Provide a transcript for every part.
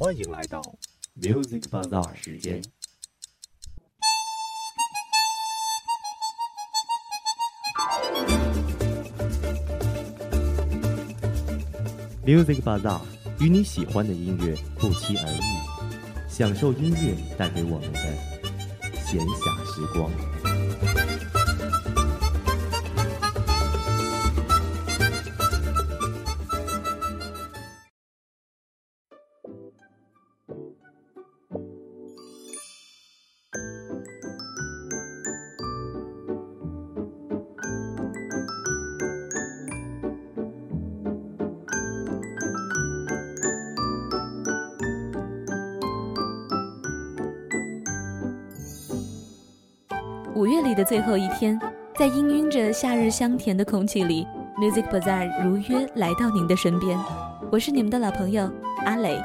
欢迎来到 Music Bazaar 时间。Music Bazaar 与你喜欢的音乐不期而遇，享受音乐带给我们的闲暇时光。天，在氤氲着夏日香甜的空气里，Music Bazaar 如约来到您的身边。我是你们的老朋友阿磊。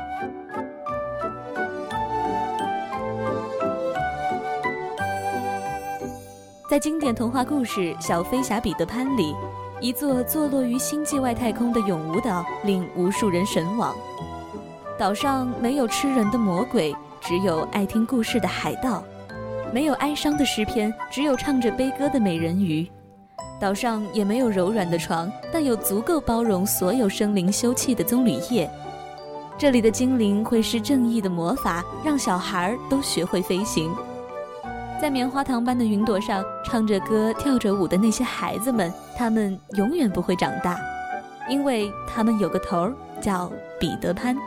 在经典童话故事《小飞侠彼得潘》里，一座坐落于星际外太空的永无岛令无数人神往。岛上没有吃人的魔鬼，只有爱听故事的海盗。没有哀伤的诗篇，只有唱着悲歌的美人鱼。岛上也没有柔软的床，但有足够包容所有生灵休憩的棕榈叶。这里的精灵会施正义的魔法，让小孩儿都学会飞行。在棉花糖般的云朵上唱着歌、跳着舞的那些孩子们，他们永远不会长大，因为他们有个头儿，叫彼得潘。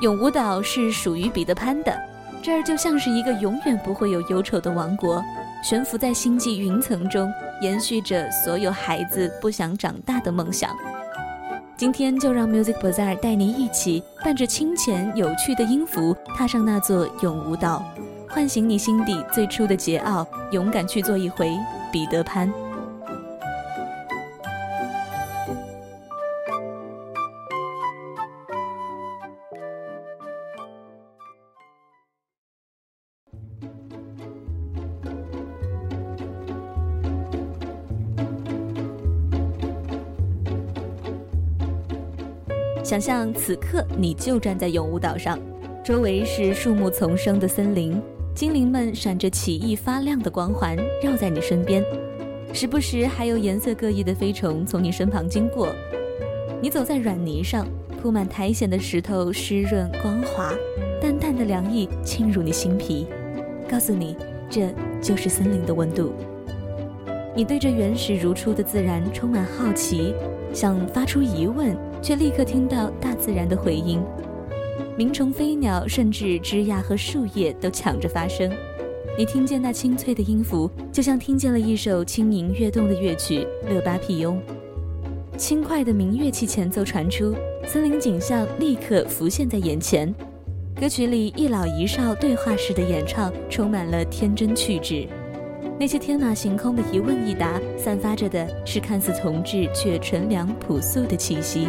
永无岛是属于彼得潘的。这儿就像是一个永远不会有忧愁的王国，悬浮在星际云层中，延续着所有孩子不想长大的梦想。今天就让 Music Bazaar 带你一起，伴着清浅有趣的音符，踏上那座永无岛，唤醒你心底最初的桀骜，勇敢去做一回彼得潘。想象此刻你就站在永无岛上，周围是树木丛生的森林，精灵们闪着奇异发亮的光环绕在你身边，时不时还有颜色各异的飞虫从你身旁经过。你走在软泥上，铺满苔藓的石头湿润光滑，淡淡的凉意沁入你心脾，告诉你这就是森林的温度。你对这原始如初的自然充满好奇，想发出疑问。却立刻听到大自然的回音，鸣虫飞鸟，甚至枝桠和树叶都抢着发声。你听见那清脆的音符，就像听见了一首轻盈跃动的乐曲《乐巴皮翁》。轻快的民乐器前奏传出，森林景象立刻浮现在眼前。歌曲里一老一少对话式的演唱，充满了天真趣致。那些天马行空的一问一答，散发着的是看似同质却纯良朴素的气息。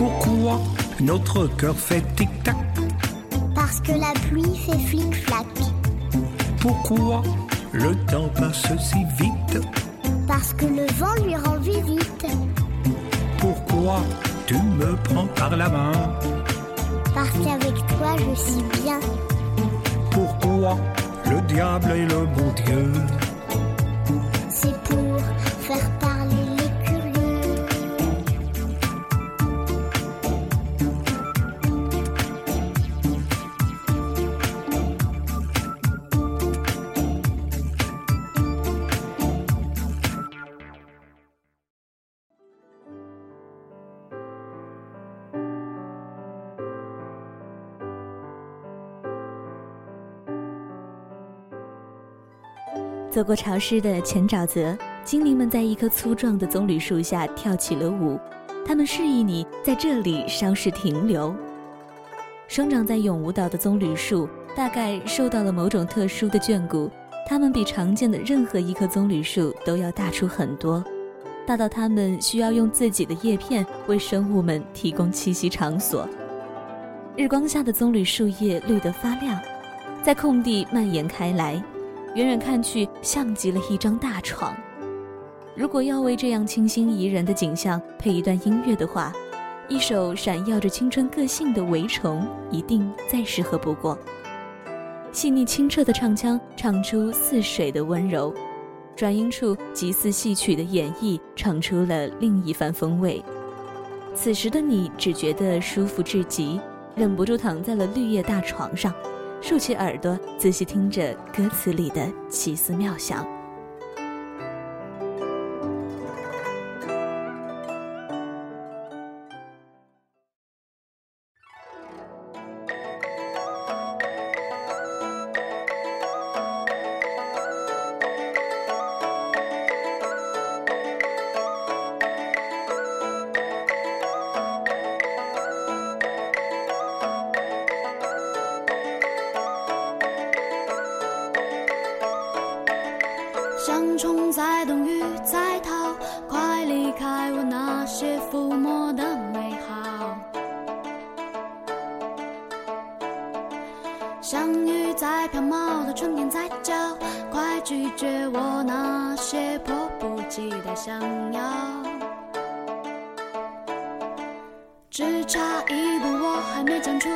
Pourquoi notre cœur fait tic-tac? Parce que la pluie fait flic-flac. Pourquoi le temps passe si vite? Parce que le vent lui rend visite. Pourquoi tu me prends par la main? Parce qu'avec toi, je suis bien. Pourquoi le diable est le bon Dieu? 走过潮湿的前沼泽，精灵们在一棵粗壮的棕榈树下跳起了舞。他们示意你在这里稍事停留。生长在永无岛的棕榈树大概受到了某种特殊的眷顾，它们比常见的任何一棵棕榈树都要大出很多，大到它们需要用自己的叶片为生物们提供栖息场所。日光下的棕榈树叶绿得发亮，在空地蔓延开来。远远看去，像极了一张大床。如果要为这样清新宜人的景象配一段音乐的话，一首闪耀着青春个性的《围虫》一定再适合不过。细腻清澈的唱腔唱出似水的温柔，转音处极似戏曲的演绎，唱出了另一番风味。此时的你只觉得舒服至极，忍不住躺在了绿叶大床上。竖起耳朵，仔细听着歌词里的奇思妙想。飘渺的春天在叫，快拒绝我那些迫不及待想要。只差一步，我还没站出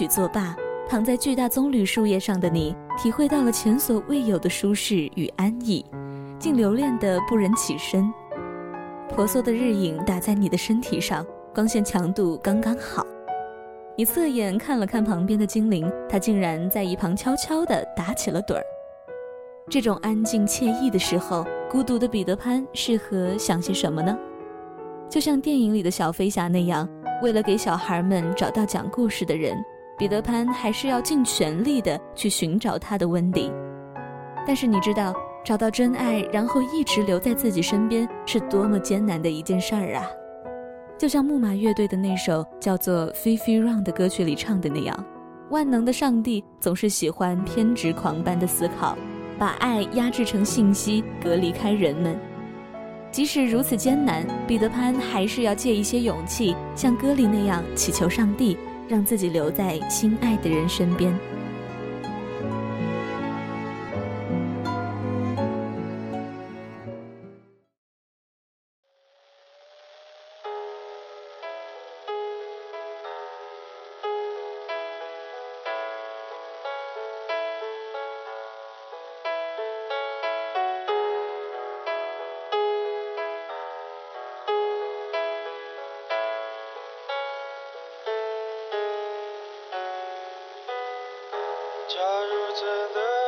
曲作罢，躺在巨大棕榈树叶上的你，体会到了前所未有的舒适与安逸，竟留恋的不忍起身。婆娑的日影打在你的身体上，光线强度刚刚好。你侧眼看了看旁边的精灵，它竟然在一旁悄悄地打起了盹儿。这种安静惬意的时候，孤独的彼得潘适合想些什么呢？就像电影里的小飞侠那样，为了给小孩们找到讲故事的人，彼得潘还是要尽全力的去寻找他的温迪。但是你知道，找到真爱，然后一直留在自己身边，是多么艰难的一件事儿啊！就像木马乐队的那首叫做《Fifi Run》的歌曲里唱的那样，万能的上帝总是喜欢偏执狂般的思考，把爱压制成信息，隔离开人们。即使如此艰难，彼得潘还是要借一些勇气，像歌里那样祈求上帝，让自己留在心爱的人身边。假如真的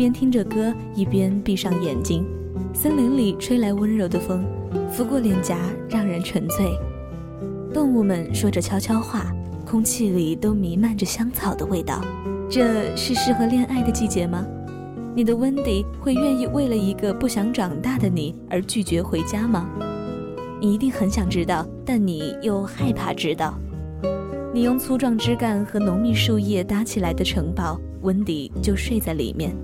边听着歌，一边闭上眼睛。森林里吹来温柔的风，拂过脸颊，让人沉醉。动物们说着悄悄话，空气里都弥漫着香草的味道。这是适合恋爱的季节吗？你的温迪会愿意为了一个不想长大的你而拒绝回家吗？你一定很想知道，但你又害怕知道。你用粗壮枝干和浓密树叶搭起来的城堡，温迪就睡在里面。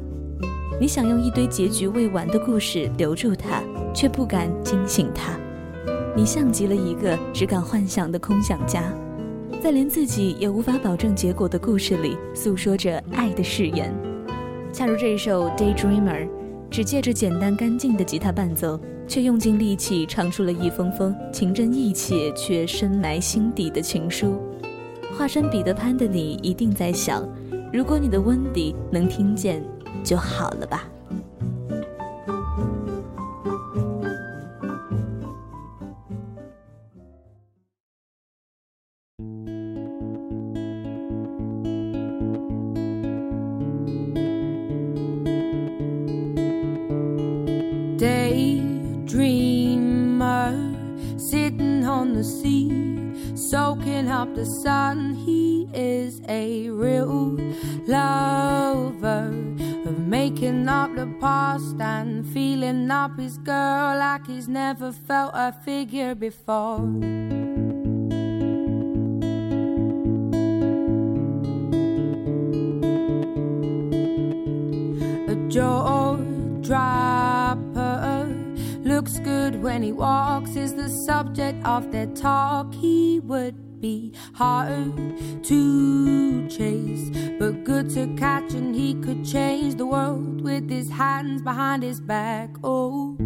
你想用一堆结局未完的故事留住他，却不敢惊醒他。你像极了一个只敢幻想的空想家，在连自己也无法保证结果的故事里，诉说着爱的誓言。恰如这一首《Daydreamer》，只借着简单干净的吉他伴奏，却用尽力气唱出了一封封情真意切却深埋心底的情书。化身彼得潘的你一定在想，如果你的温迪能听见就好了吧。A figure before a jaw dropper. Looks good when he walks, is the subject of their talk. He would be hard to chase, but good to catch, and he could change the world with his hands behind his back. Oh.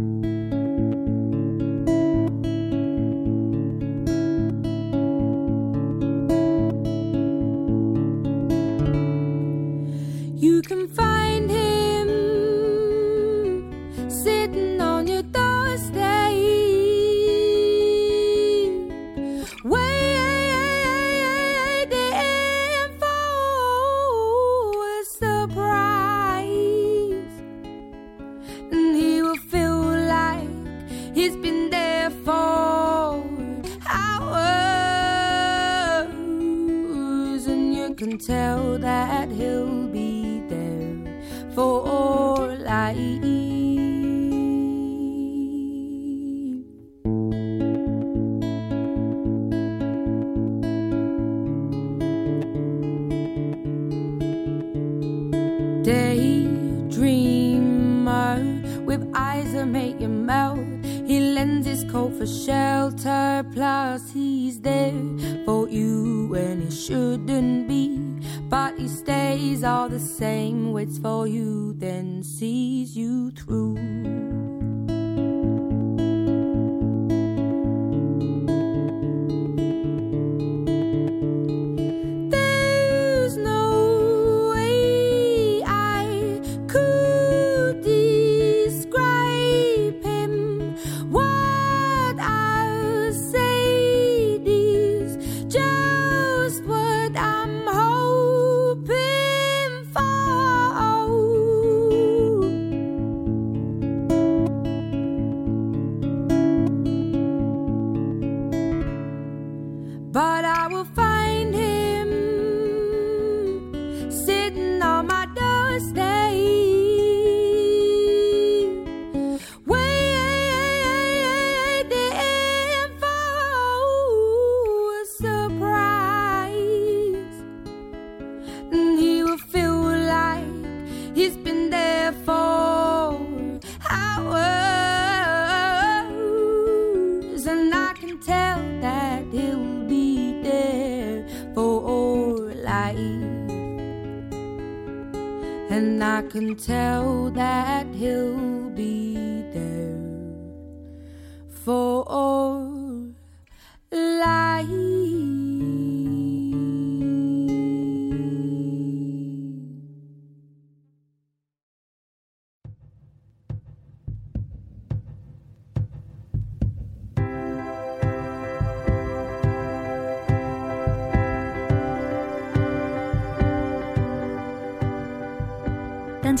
Stays all the same, waits for you, then sees you through.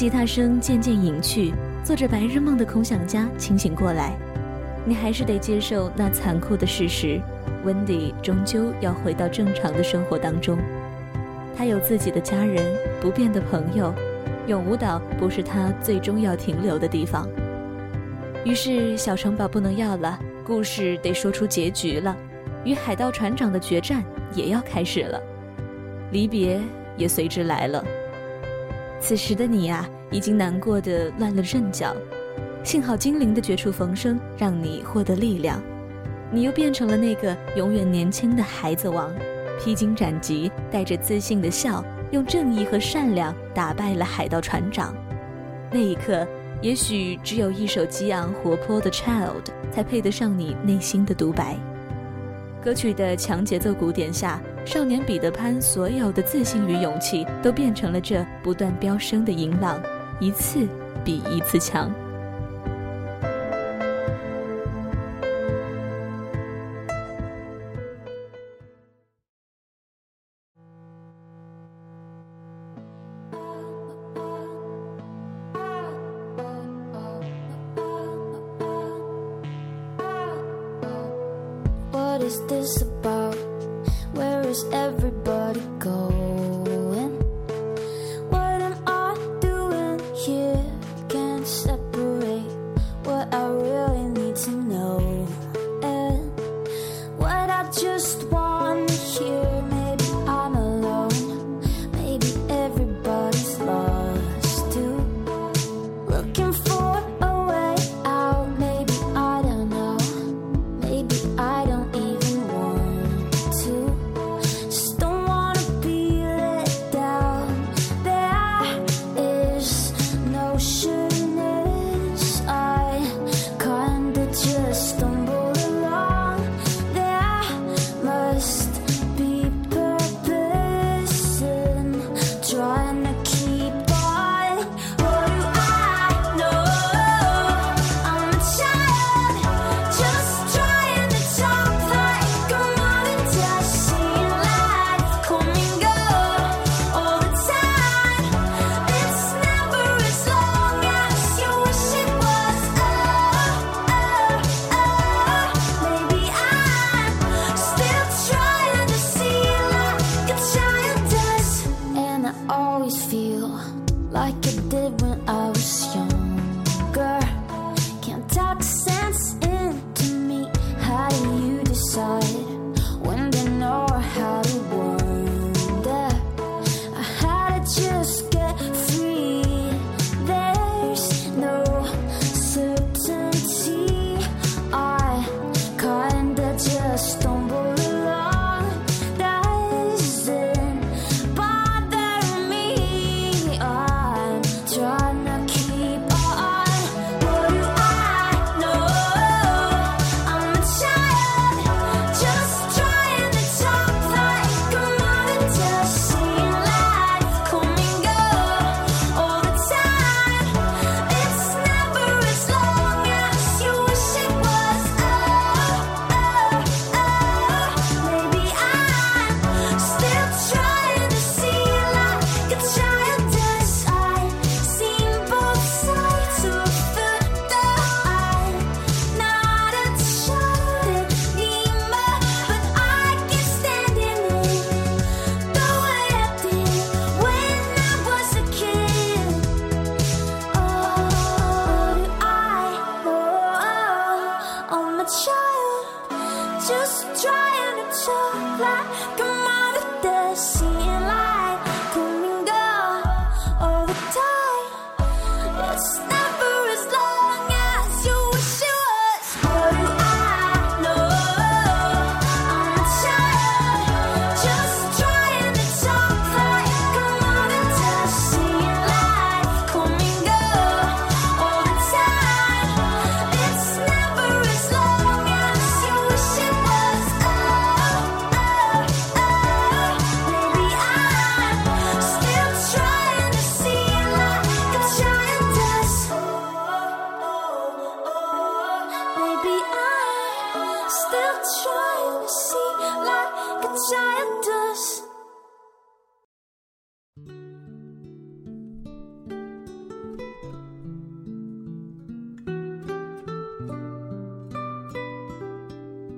吉他声渐渐隐去，做着白日梦的空想家清醒过来，你还是得接受那残酷的事实：温迪终究要回到正常的生活当中。他有自己的家人，不变的朋友，永无岛不是他最终要停留的地方。于是，小城堡不能要了，故事得说出结局了，与海盗船长的决战也要开始了，离别也随之来了。此时的你啊、已经难过的乱了阵脚，幸好精灵的绝处逢生让你获得力量，你又变成了那个永远年轻的孩子王，披荆斩棘，带着自信的笑，用正义和善良打败了海盗船长。那一刻，也许只有一首激昂活泼的《Child》才配得上你内心的独白。歌曲的强节奏鼓点下，少年彼得潘所有的自信与勇气都变成了这不断飙升的银浪，一次比一次强。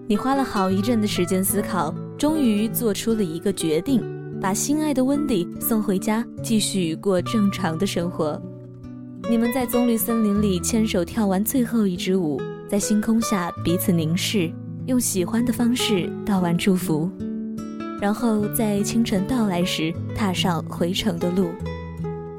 你花了好一阵的时间思考，终于做出了一个决定，把心爱的温迪送回家，继续过正常的生活。你们在棕榈森林里牵手跳完最后一支舞，在星空下彼此凝视，用喜欢的方式道完祝福，然后在清晨到来时踏上回程的路，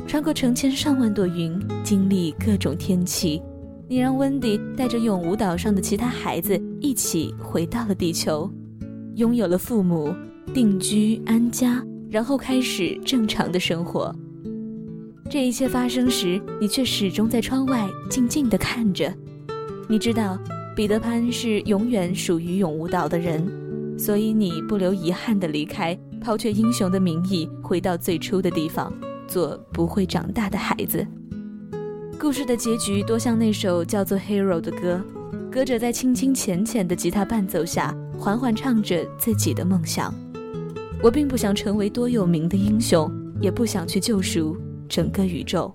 穿过成千上万朵云，经历各种天气。你让温迪带着永无岛上的其他孩子一起回到了地球，拥有了父母，定居安家，然后开始正常的生活。这一切发生时，你却始终在窗外静静地看着。你知道，彼得潘是永远属于永无岛的人，所以你不留遗憾地离开，抛却英雄的名义，回到最初的地方，做不会长大的孩子。故事的结局多像那首叫做《Hero》的歌，歌者在轻轻浅浅的吉他伴奏下，缓缓唱着自己的梦想。我并不想成为多有名的英雄，也不想去救赎整个宇宙。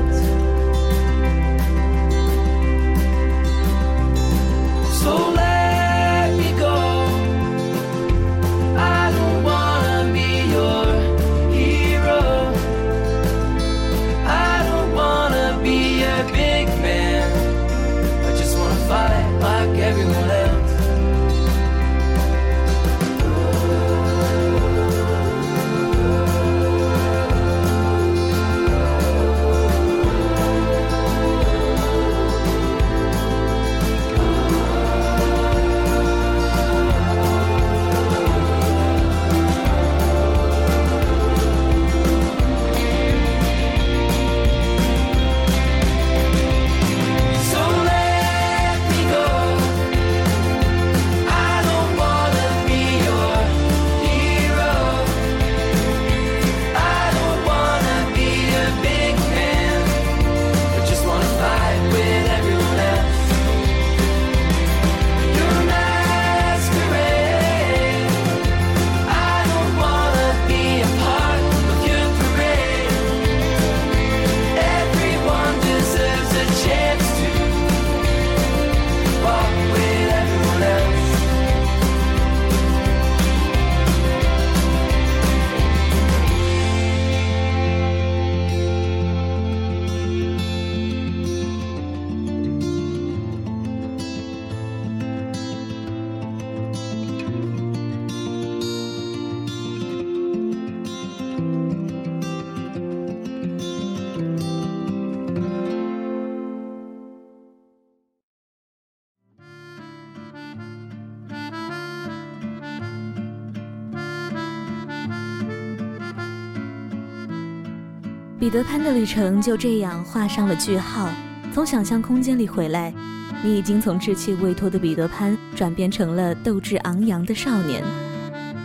彼得潘的旅程》就这样画上了句号。从想象空间里回来，你已经从稚气未脱的彼得潘转变成了斗志昂扬的少年。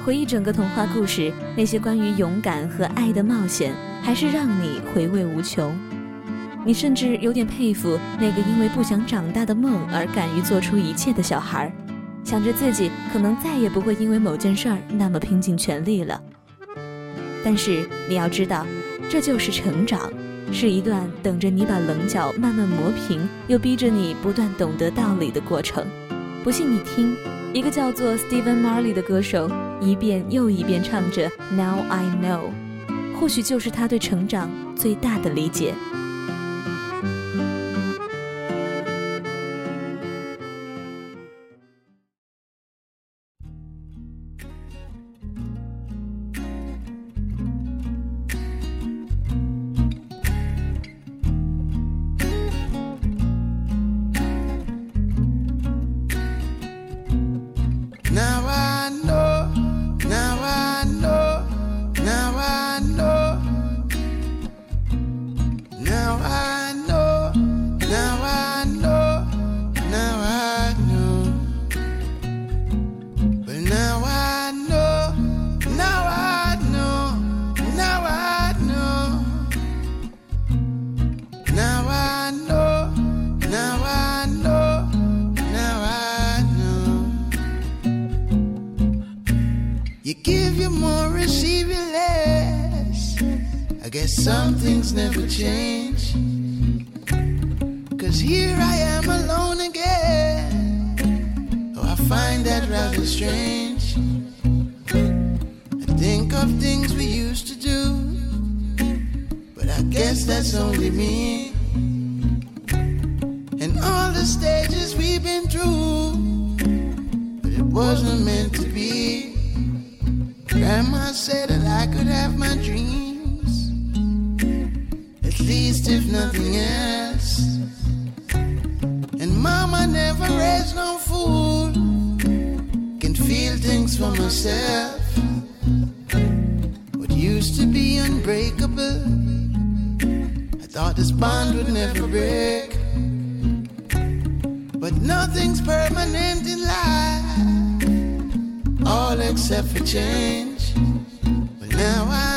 回忆整个童话故事，那些关于勇敢和爱的冒险，还是让你回味无穷。你甚至有点佩服那个因为不想长大的梦而敢于做出一切的小孩，想着自己可能再也不会因为某件事儿那么拼尽全力了。但是你要知道，这就是成长，是一段等着你把棱角慢慢磨平，又逼着你不断懂得道理的过程。不信你听，一个叫做 Steven Marley 的歌手一遍又一遍唱着 Now I Know，或许就是他对成长最大的理解。Things never change. Cause here I am alone again. Oh, I find that rather strange. Mama never raised no fool. Can feel things for myself. What used to be unbreakable. I thought this bond would never break. But nothing's permanent in life all except for change. But now I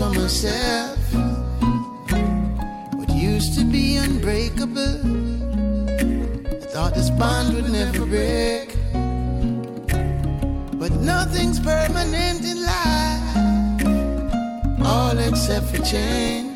for myself. What used to be unbreakable. I thought this bond would never break. But nothing's permanent in life. All except for change.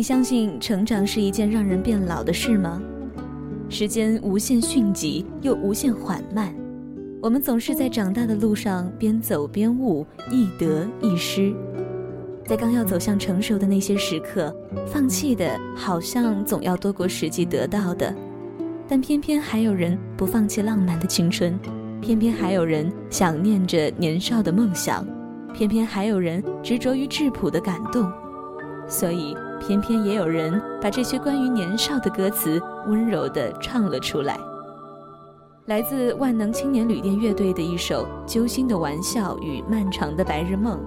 你相信成长是一件让人变老的事吗？时间无限迅疾又无限缓慢，我们总是在长大的路上边走边悟，亦得亦失。在刚要走向成熟的那些时刻，放弃的好像总要多过实际得到的，但偏偏还有人不放弃浪漫的青春，偏偏还有人想念着年少的梦想，偏偏还有人执着于质朴的感动，所以偏偏也有人把这些关于年少的歌词温柔地唱了出来。来自万能青年旅店乐队的一首揪心的玩笑与漫长的白日梦，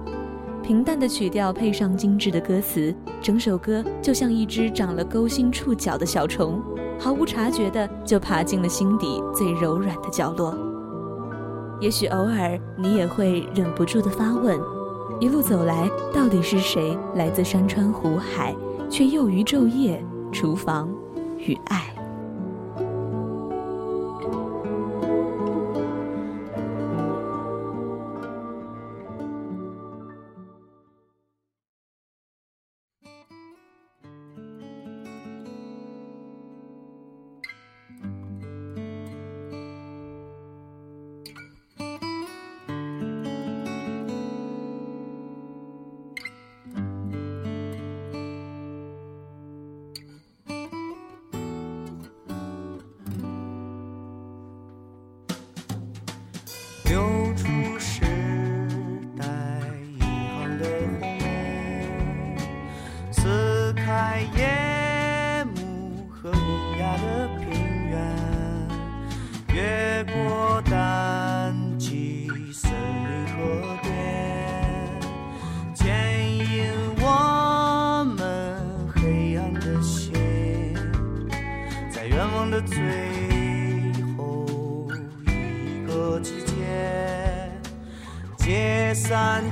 平淡的曲调配上精致的歌词，整首歌就像一只长了勾心触角的小虫，毫无察觉地就爬进了心底最柔软的角落。也许偶尔你也会忍不住的发问：一路走来，到底是谁来自山川湖海，却又于昼夜、厨房与爱？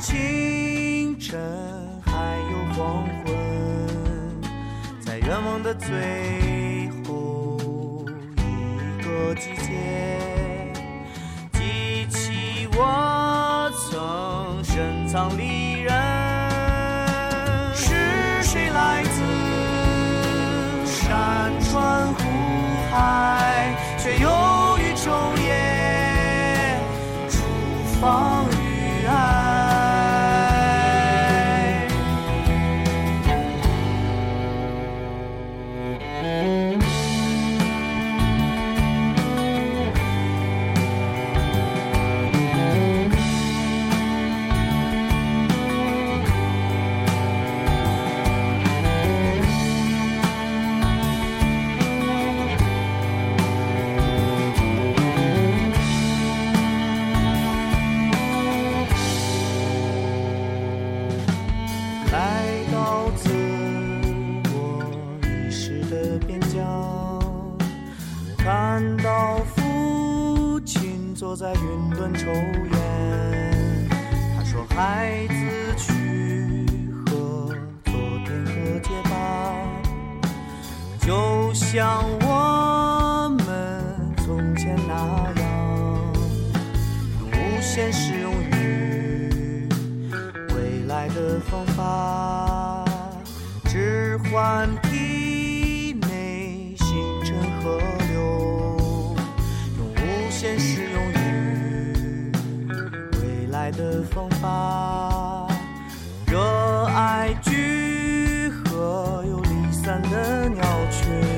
清晨，还有黄昏，在愿望的最后一个季节，记起我曾深藏离人，是谁来自山川湖海，却又于昼夜厨房的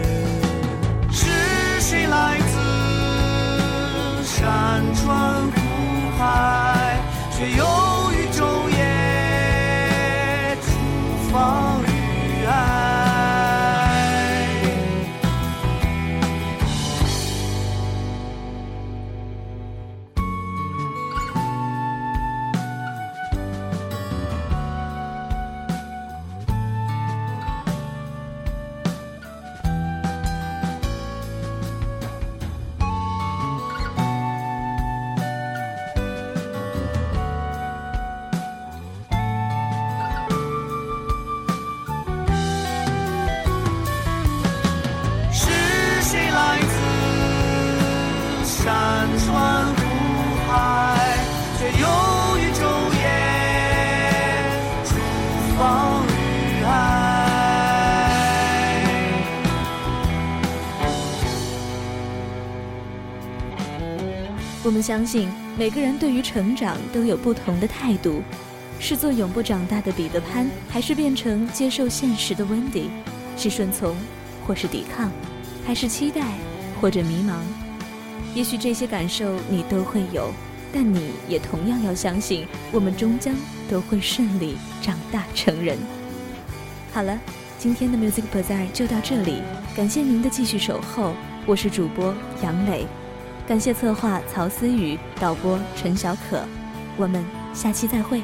相信每个人对于成长都有不同的态度，是做永不长大的彼得潘，还是变成接受现实的温迪？是顺从，或是抵抗，还是期待，或者迷茫？也许这些感受你都会有，但你也同样要相信，我们终将都会顺利长大成人。好了，今天的 Music Bazaar 就到这里，感谢您的继续守候，我是主播杨磊，感谢策划曹思雨，导播陈小可，我们下期再会。